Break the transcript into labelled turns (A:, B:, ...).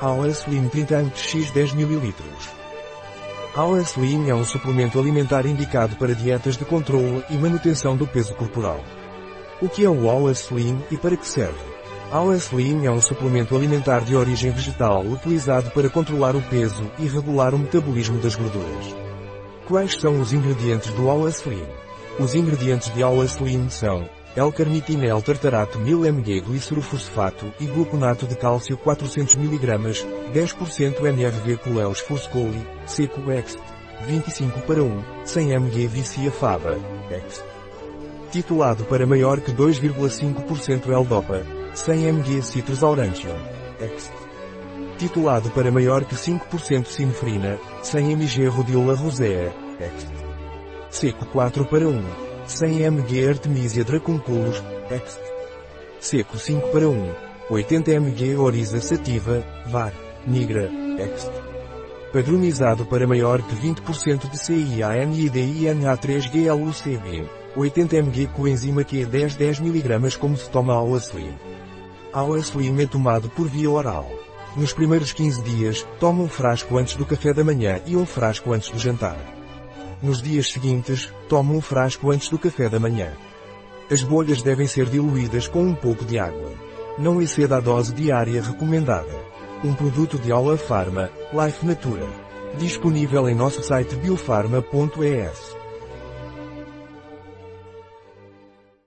A: Aula Slim 30x 10 ml. Aula Slim é um suplemento alimentar indicado para dietas de controle e manutenção do peso corporal. O que é o Aula Slim e para que serve? Aula Slim é um suplemento alimentar de origem vegetal utilizado para controlar o peso e regular o metabolismo das gorduras. Quais são os ingredientes do Aula Slim? Os ingredientes de Aula Slim são L-carnitina L-tartarato 1000 mg glicerofosfato e gluconato de cálcio 400 mg, 10% NRV coleus foscoli, seco X, 25 para 1, 100 mg vicia fava, X. Titulado para maior que 2,5% L-dopa, 100 mg citrus aurantium, X. Titulado para maior que 5% sinefrina, 100 mg rhodiola rosea, X. Seco 4 para 1, 100 mg Artemisia dracunculus, ext. Seco 5 para 1. 80 mg Oriza sativa, var. Nigra, ext. Padronizado para maior que 20% de CIANIDINA3GLUCB. 80 mg coenzima Q 10 10 mg como se toma ao Slim. Ao Slim é tomado por via oral. Nos primeiros 15 dias, toma um frasco antes do café da manhã e um frasco antes do jantar. Nos dias seguintes, tome um frasco antes do café da manhã. As bolhas devem ser diluídas com um pouco de água. Não exceda a dose diária recomendada. Um produto de Aula Pharma, Life Natura. Disponível em nosso site biofarma.es.